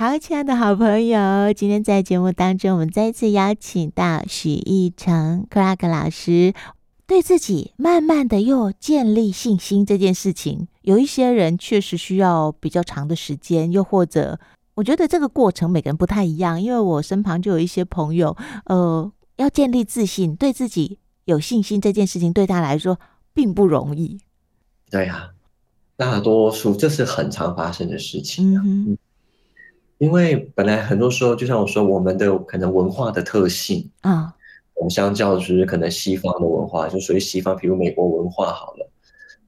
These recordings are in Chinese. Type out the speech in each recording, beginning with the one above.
好，亲爱的好朋友，今天在节目当中，我们再一次邀请到许翼诚克拉克老师，对自己慢慢的又建立信心这件事情，有一些人确实需要比较长的时间，又或者我觉得这个过程每个人不太一样，因为我身旁就有一些朋友，呃，要建立自信，对自己有信心这件事情，对他来说并不容易。对呀、啊，大多数这是很常发生的事情、啊。嗯因为本来很多时候，就像我说，我们的可能文化的特性啊，我们相较就是可能西方的文化，就属于西方，比如美国文化好了。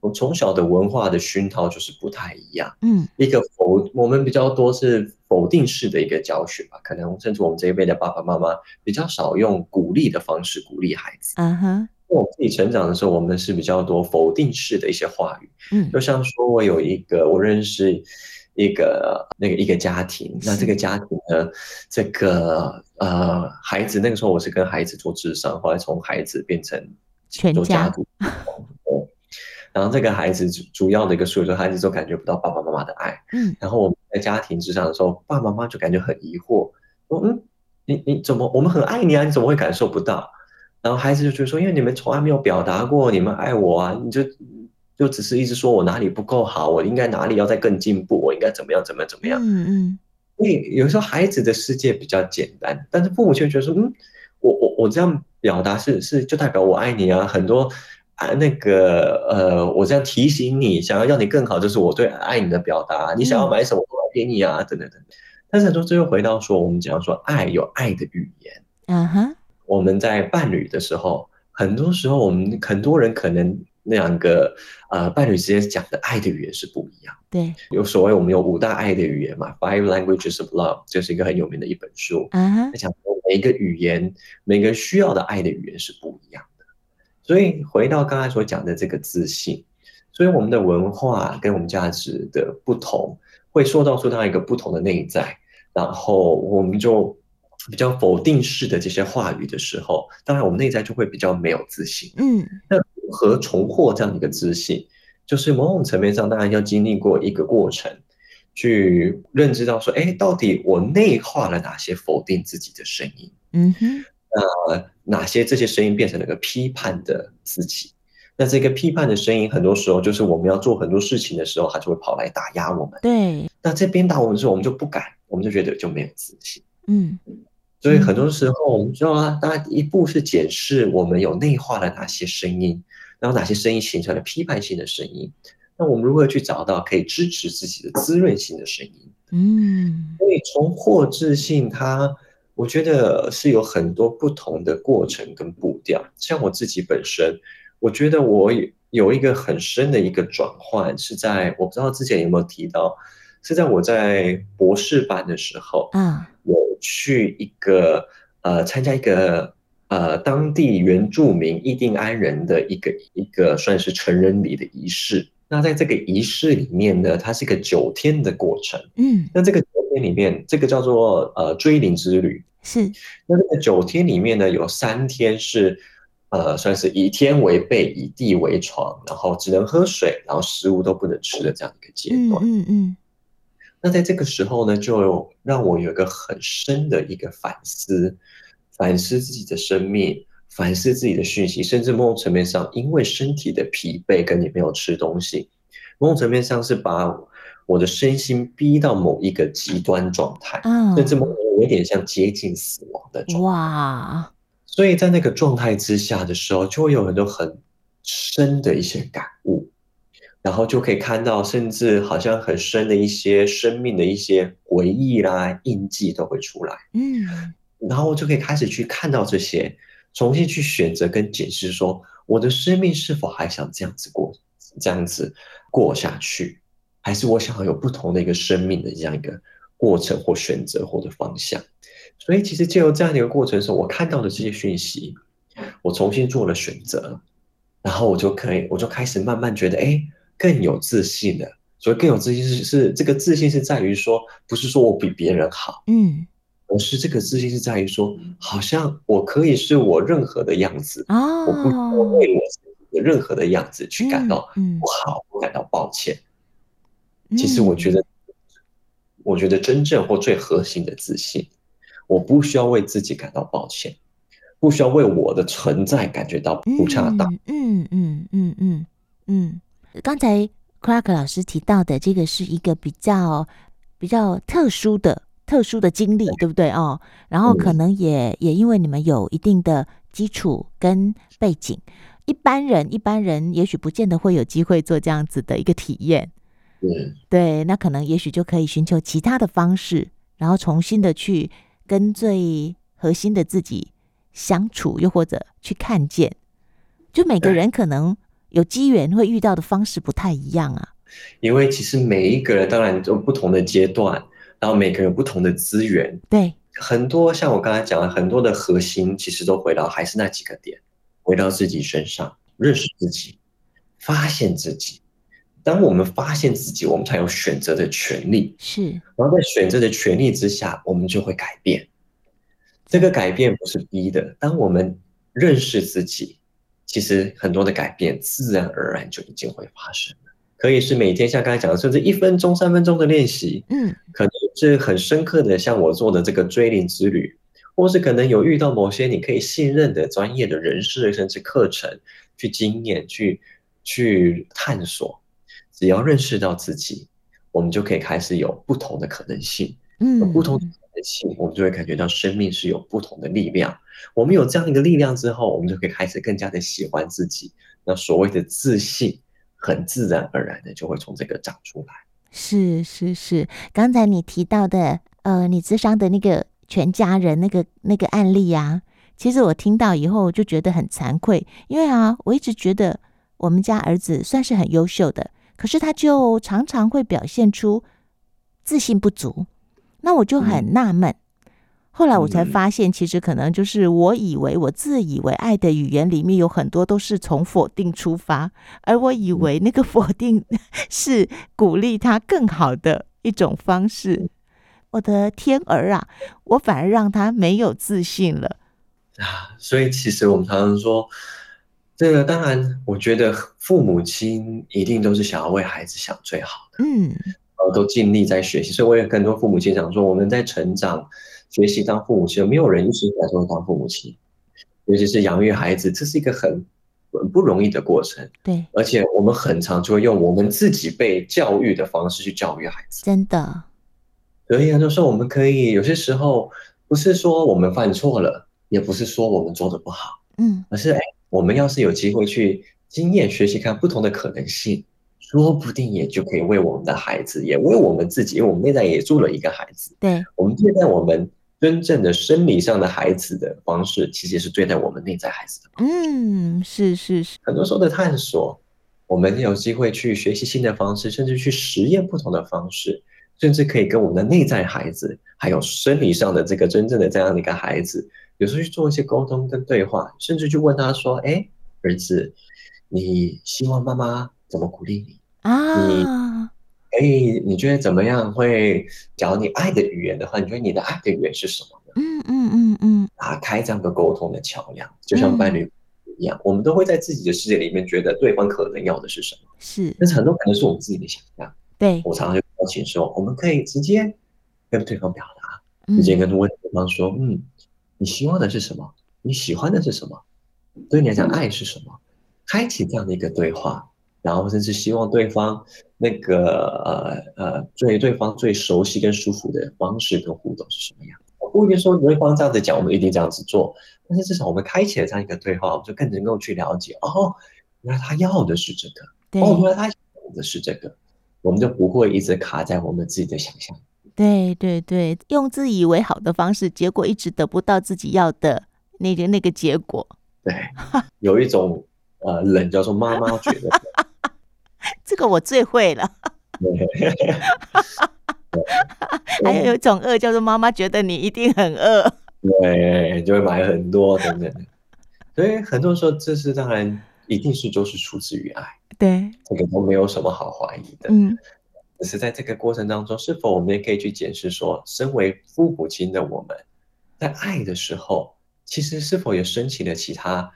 我从小的文化的熏陶就是不太一样。嗯，一个否，我们比较多是否定式的一个教学吧，可能甚至我们这一辈的爸爸妈妈比较少用鼓励的方式鼓励孩子。嗯哼，我自己成长的时候，我们是比较多否定式的一些话语。嗯，就像说我有一个我认识。一个那个一个家庭，那这个家庭呢，这个呃孩子那个时候我是跟孩子做智商，后来从孩子变成全家。族，然后这个孩子主主要的一个诉求，孩子都感觉不到爸爸妈妈的爱，嗯，然后我们在家庭咨商的时候，爸爸妈妈就感觉很疑惑，说嗯，你你怎么我们很爱你啊，你怎么会感受不到？然后孩子就觉得说，因为你们从来没有表达过你们爱我啊，你就。就只是一直说我哪里不够好，我应该哪里要再更进步，我应该怎么样怎么样怎么样。嗯嗯。因为有时候孩子的世界比较简单，但是父母却觉得说，嗯，我我我这样表达是是就代表我爱你啊，很多啊那个呃，我这样提醒你，想要让你更好，就是我对爱你的表达。你想要买什么，我买给你啊，等等等。但是很多最后回到说，我们讲说爱有爱的语言。嗯哼。我们在伴侣的时候，很多时候我们很多人可能。那两个呃伴侣之间讲的爱的语言是不一样。对，有所谓我们有五大爱的语言嘛，Five Languages of Love，这是一个很有名的一本书。嗯，他讲说每一个语言，每个人需要的爱的语言是不一样的。所以回到刚才所讲的这个自信，所以我们的文化跟我们价值的不同，会塑造出它一个不同的内在。然后我们就比较否定式的这些话语的时候，当然我们内在就会比较没有自信。嗯，那。和重获这样的一个自信，就是某种层面上，当然要经历过一个过程，去认知到说，哎，到底我内化了哪些否定自己的声音？嗯哼，呃，哪些这些声音变成了个批判的自己？那这个批判的声音，很多时候就是我们要做很多事情的时候，它就会跑来打压我们。对，那这边打我们的时候，我们就不敢，我们就觉得就没有自信。嗯。所以很多时候，我们知道啊，大家一步是检视我们有内化了哪些声音，然后哪些声音形成了批判性的声音。那我们如何去找到可以支持自己的滋润性的声音？嗯，所以从获自信，它我觉得是有很多不同的过程跟步调。像我自己本身，我觉得我有一个很深的一个转换，是在我不知道之前有没有提到，是在我在博士班的时候，嗯。去一个呃，参加一个呃当地原住民印第安人的一个一个算是成人礼的仪式。那在这个仪式里面呢，它是一个九天的过程。嗯，那这个九天里面，这个叫做呃追灵之旅。是。那这个九天里面呢，有三天是呃算是以天为被，以地为床，然后只能喝水，然后食物都不能吃的这样一个阶段。嗯嗯。嗯那在这个时候呢，就让我有一个很深的一个反思，反思自己的生命，反思自己的讯息，甚至某种层面上，因为身体的疲惫跟你没有吃东西，某种层面上是把我的身心逼到某一个极端状态，嗯，甚至某种有点像接近死亡的状态。哇！所以在那个状态之下的时候，就会有很多很深的一些感悟。然后就可以看到，甚至好像很深的一些生命的一些回忆啦、印记都会出来。嗯，然后就可以开始去看到这些，重新去选择跟解释，说我的生命是否还想这样子过，这样子过下去，还是我想要有不同的一个生命的这样一个过程或选择或者方向。所以，其实借由这样的一个过程的时候，我看到的这些讯息，我重新做了选择，然后我就可以，我就开始慢慢觉得，哎。更有自信了，所以更有自信是是这个自信是在于说，不是说我比别人好，嗯，而是这个自信是在于说，好像我可以是我任何的样子，哦，我不为我自己的任何的样子去感到不好，不感到抱歉。其实我觉得我觉得真正或最核心的自信。我不需要为自己感到抱歉，不需要为我的存在感觉到不恰当。嗯嗯嗯嗯嗯。刚才 Clark 老师提到的这个是一个比较比较特殊的特殊的经历，对不对哦？然后可能也、嗯、也因为你们有一定的基础跟背景，一般人一般人也许不见得会有机会做这样子的一个体验。嗯，对，那可能也许就可以寻求其他的方式，然后重新的去。跟最核心的自己相处，又或者去看见，就每个人可能有机缘会遇到的方式不太一样啊。因为其实每一个人当然有不同的阶段，然后每个人有不同的资源。对，很多像我刚才讲的，很多的核心其实都回到还是那几个点，回到自己身上，认识自己，发现自己。当我们发现自己，我们才有选择的权利。是，然后在选择的权利之下，我们就会改变。这个改变不是逼的。当我们认识自己，其实很多的改变自然而然就已经会发生了。可以是每天像刚才讲的，甚至一分钟、三分钟的练习，嗯，可能是很深刻的，像我做的这个追灵之旅，或是可能有遇到某些你可以信任的专业的人士，甚至课程去经验、去去探索。只要认识到自己，我们就可以开始有不同的可能性。嗯，有不同的可能性，我们就会感觉到生命是有不同的力量。我们有这样一个力量之后，我们就可以开始更加的喜欢自己。那所谓的自信，很自然而然的就会从这个长出来。是是是，刚才你提到的，呃，你智商的那个全家人那个那个案例啊，其实我听到以后就觉得很惭愧，因为啊，我一直觉得我们家儿子算是很优秀的。可是他就常常会表现出自信不足，那我就很纳闷。后来我才发现，其实可能就是我以为我自以为爱的语言里面有很多都是从否定出发，而我以为那个否定 是鼓励他更好的一种方式。我的天儿啊，我反而让他没有自信了啊！所以其实我们常常说。这个当然，我觉得父母亲一定都是想要为孩子想最好的，嗯，然后都尽力在学习。所以我也跟很多父母亲讲说，我们在成长、学习当父母亲，没有人一生下来就会当父母亲，尤其是养育孩子，这是一个很很不容易的过程。对，而且我们很常就会用我们自己被教育的方式去教育孩子，真的。所以啊，就是说我们可以有些时候不是说我们犯错了，也不是说我们做的不好，嗯，而是哎。我们要是有机会去经验学习看不同的可能性，说不定也就可以为我们的孩子，也为我们自己，因为我们内在也住了一个孩子。对，我们对待我们真正的生理上的孩子的方式，其实也是对待我们内在孩子的。嗯，是是是。很多时候的探索，我们有机会去学习新的方式，甚至去实验不同的方式，甚至可以跟我们的内在孩子，还有生理上的这个真正的这样的一个孩子。有时候去做一些沟通跟对话，甚至去问他说：“哎，儿子，你希望妈妈怎么鼓励你啊？你，哎，你觉得怎么样会？假如你爱的语言的话，你觉得你的爱的语言是什么呢？嗯嗯嗯嗯，打开这样的沟通的桥梁，就像伴侣一样，嗯，我们都会在自己的世界里面觉得对方可能要的是什么，是，但是很多可能是我们自己的想象。对，我常常就邀请说，我们可以直接跟对方表达，直接跟问对方说，嗯。嗯你希望的是什么？你喜欢的是什么？对你来讲，爱是什么？开启这样的一个对话，然后甚至希望对方那个呃呃，最对方最熟悉跟舒服的方式跟互动是什么样？我不一定说对方这样子讲，我们一定这样子做，但是至少我们开启了这样一个对话，我们就更能够去了解哦，原来他要的是这个，哦，原来他要的是这个，我们就不会一直卡在我们自己的想象。对对对，用自以为好的方式，结果一直得不到自己要的那个那个结果。对，有一种呃冷叫做妈妈觉得，这个我最会了。还有有一种饿叫做妈妈觉得你一定很饿，对，就会买很多等等。所以很多时候，这是当然一定是都是出自于爱，对，这个都没有什么好怀疑的。嗯。只是在这个过程当中，是否我们也可以去检视说，身为父母亲的我们，在爱的时候，其实是否也升起了其他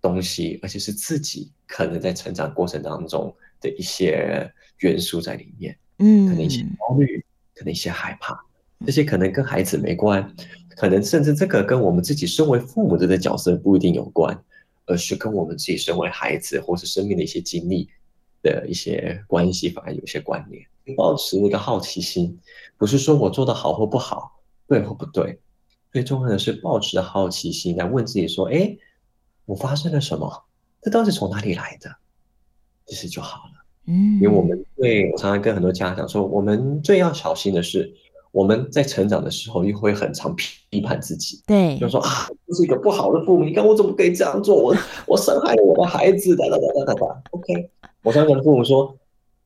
东西，而且是自己可能在成长过程当中的一些元素在里面，嗯，可能一些焦虑，可能一些害怕，这些可能跟孩子没关，可能甚至这个跟我们自己身为父母的这角色不一定有关，而是跟我们自己身为孩子或是生命的一些经历的一些关系，反而有些关联。保持那个好奇心，不是说我做的好或不好，对或不对，最重要的是保持好奇心来问自己说：哎，我发生了什么？这到底从哪里来的？其实就好了。嗯，因为我们对我常常跟很多家长说，我们最要小心的是，我们在成长的时候又会很常批判自己。对，就说啊，这是一个不好的父母，你看我怎么可以这样做？我我伤害了我的孩子，哒哒哒哒哒哒。OK，我常常跟父母说，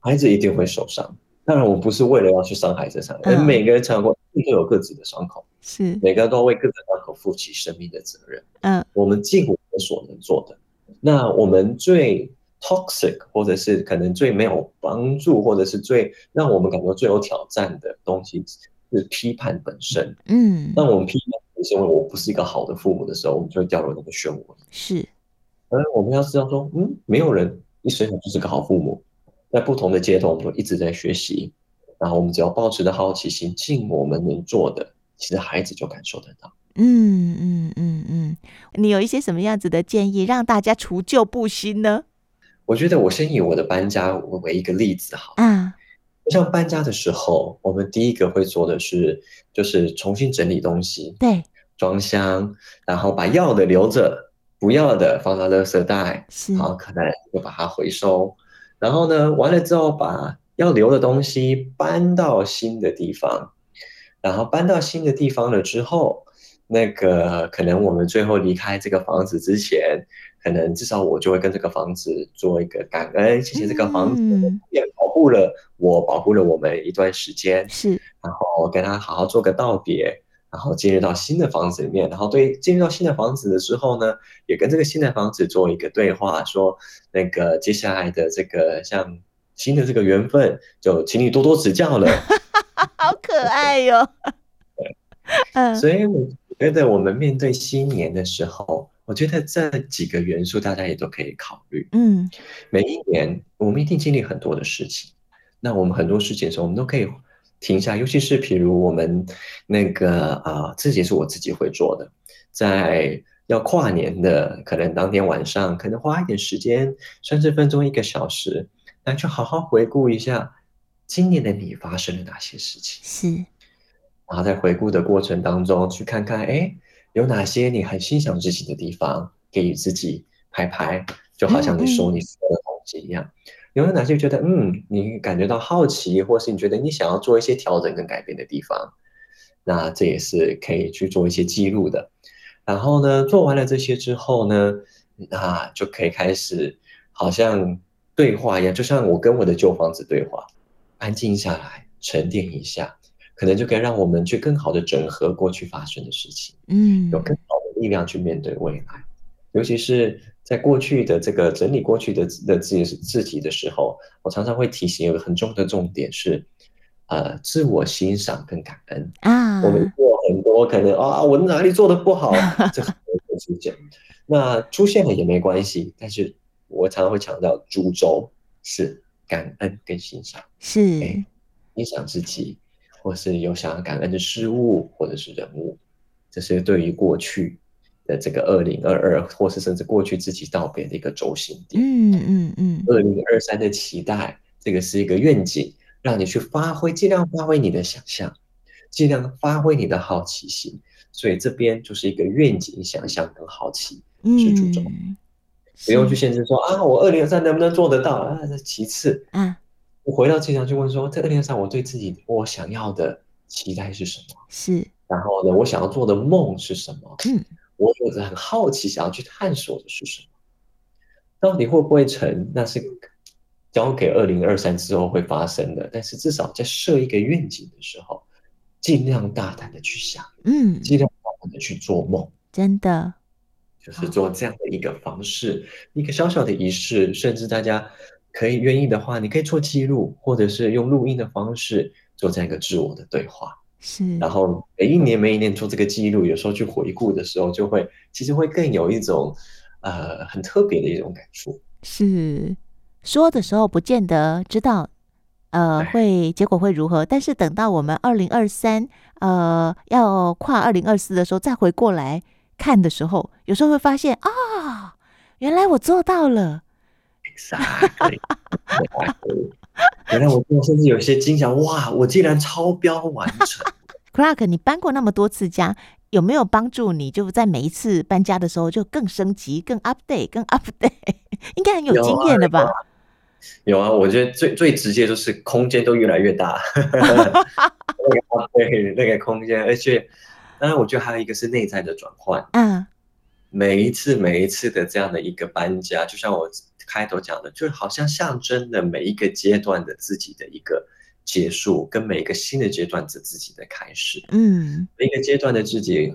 孩子一定会受伤。当然，我不是为了要去伤害这伤，嗯，每个人成长过都有各自的伤口，是每个人都要为各自的伤口负起生命的责任。嗯，我们尽我们所能做的。那我们最 toxic，或者是可能最没有帮助，或者是最让我们感觉最有挑战的东西，是批判本身。嗯，当我们批判本身，因为我不是一个好的父母的时候，我们就会掉入那个漩涡里。是，而我们要知道说，嗯，没有人一生下就是个好父母。在不同的阶段，我们就一直在学习。然后我们只要保持着好奇心，尽我们能做的，其实孩子就感受得到。嗯嗯嗯嗯，你有一些什么样子的建议，让大家除旧布新呢？我觉得我先以我的搬家为一个例子好。嗯，像搬家的时候，我们第一个会做的是，就是重新整理东西，对，装箱，然后把要的留着，不要的放到垃圾袋，是，然后可能就把它回收。然后呢，完了之后把要留的东西搬到新的地方，然后搬到新的地方了之后，那个可能我们最后离开这个房子之前，可能至少我就会跟这个房子做一个感恩，谢谢这个房子也保护了我，保护了我们一段时间，是，然后跟他好好做个道别。然后进入到新的房子里面，然后对进入到新的房子的时候呢，也跟这个新的房子做一个对话，说那个接下来的这个像新的这个缘分，就请你多多指教了。好可爱哟、哦！对，嗯，所以我觉得我们面对新年的时候，我觉得这几个元素大家也都可以考虑。嗯，每一年我们一定经历很多的事情，那我们很多事情的时候，我们都可以。停下，尤其是譬如我们那个啊，自己是我自己会做的，在要跨年的可能当天晚上，可能花一点时间，三十分钟一个小时，来去好好回顾一下今年的你发生了哪些事情。是，然后在回顾的过程当中，去看看哎，有哪些你很欣赏自己的地方，给予自己拍拍，就好像你说你所有的东西一样。有没有哪些觉得嗯，你感觉到好奇，或是你觉得你想要做一些调整跟改变的地方？那这也是可以去做一些记录的。然后呢，做完了这些之后呢，那就可以开始好像对话一样，就像我跟我的旧房子对话，安静下来，沉淀一下，可能就可以让我们去更好的整合过去发生的事情，嗯，有更好的力量去面对未来，尤其是。在过去的这个整理过去的的自己自己的时候，我常常会提醒有个很重要的重点是，呃，自我欣赏跟感恩啊。我们做很多可能啊，我哪里做的不好，这很多会出现。那出现了也没关系，但是我常常会强调，主轴是感恩跟欣赏，是、欸、欣赏自己，或是有想要感恩的事物或者是人物，这是对于过去。的这个二零二二，或是甚至过去自己道别的一个轴心点，嗯嗯嗯，二零二三的期待，这个是一个愿景，让你去发挥，尽量发挥你的想象，尽量发挥你的好奇心，所以这边就是一个愿景、想象跟好奇是主轴，嗯、不用去限制说啊，我二零二三能不能做得到啊？这其次，嗯，我回到经常去问说，在二零二三我对自己我想要的期待是什么？是，然后呢，我想要做的梦是什么？嗯。我有着很好奇，想要去探索的是什么？到底会不会成？那是交给二零二三之后会发生的。但是至少在设一个愿景的时候，尽量大胆的去想，嗯，尽量大胆的去做梦。真的，就是做这样的一个方式，一个小小的仪式，甚至大家可以愿意的话，你可以做记录，或者是用录音的方式做这样一个自我的对话。是，然后每一年每一年做这个记录，有时候去回顾的时候，就会其实会更有一种呃很特别的一种感触。是说的时候不见得知道呃，会结果会如何？但是等到我们二零二三，呃，要跨二零二四的时候，再回过来看的时候，有时候会发现啊，原来我做到了。Exactly. 原来我做，甚至有些惊讶，哇，我竟然超标完成。Clark，你搬过那么多次家，有没有帮助你？就在每一次搬家的时候，就更升级、更 update、更 update，应该很有经验的吧？有啊，我觉得最最直接就是空间都越来越大，对那个空间，而且当然我觉得还有一个是内在的转换。嗯，每一次每一次的这样的一个搬家，就像我开头讲的，就是好像象征了每一个阶段的自己的一个结束，跟每一个新的阶段的自己的开始。嗯，每一个阶段的自己，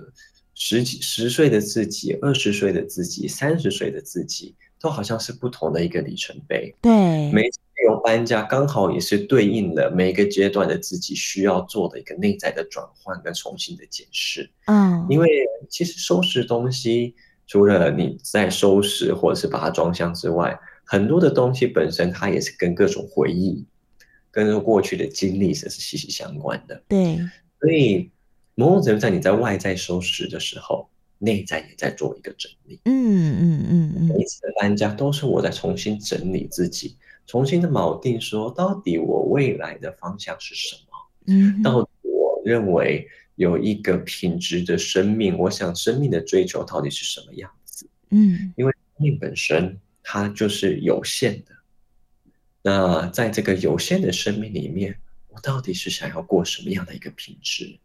十几十岁的自己，二十岁的自己，三十岁的自己。都好像是不同的一个里程碑。对，每次有搬家，刚好也是对应了每一个阶段的自己需要做的一个内在的转换跟重新的检视。嗯，因为其实收拾东西，除了你在收拾或者是把它装箱之外，很多的东西本身它也是跟各种回忆、跟过去的经历是息息相关的。对，所以某种程度上，你在外在收拾的时候。内在也在做一个整理，嗯嗯嗯嗯，每一次的搬家都是我在重新整理自己，重新的锚定说，到底我未来的方向是什么？嗯，到底我认为有一个品质的生命，我想生命的追求到底是什么样子？嗯，因为生命本身它就是有限的，那在这个有限的生命里面，我到底是想要过什么样的一个品质？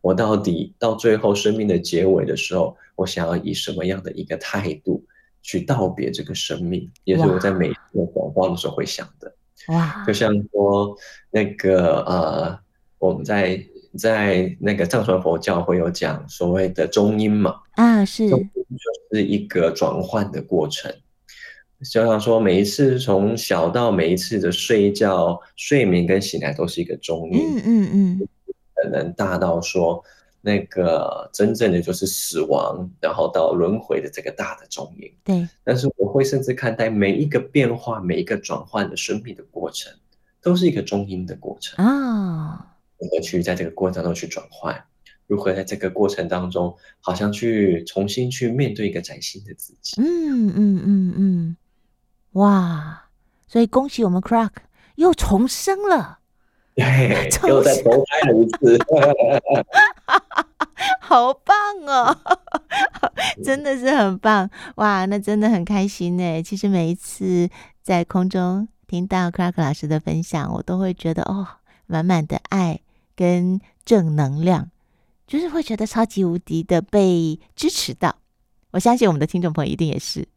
我到底到最后生命的结尾的时候，我想要以什么样的一个态度去道别这个生命？也是我在每一次广告的时候会想的。哇！就像说那个呃，我们在在那个藏传佛教会有讲所谓的中阴嘛？啊，是，中就是一个转换的过程。就像说每一次从小到每一次的睡觉、睡眠跟醒来都是一个中阴。嗯嗯嗯。可能大到说，那个真正的就是死亡，然后到轮回的这个大的中阴。对，但是我会甚至看待每一个变化、每一个转换的生命的过程，都是一个中阴的过程啊。如何去在这个过程当中去转换？如何在这个过程当中，好像去重新去面对一个崭新的自己？嗯嗯嗯嗯，哇！所以恭喜我们 Crack 又重生了。对，又再投胎了一次，好棒哦！真的是很棒哇，那真的很开心呢。其实每一次在空中听到 Crack 老师的分享，我都会觉得哦，满满的爱跟正能量，就是会觉得超级无敌的被支持到。我相信我们的听众朋友一定也是。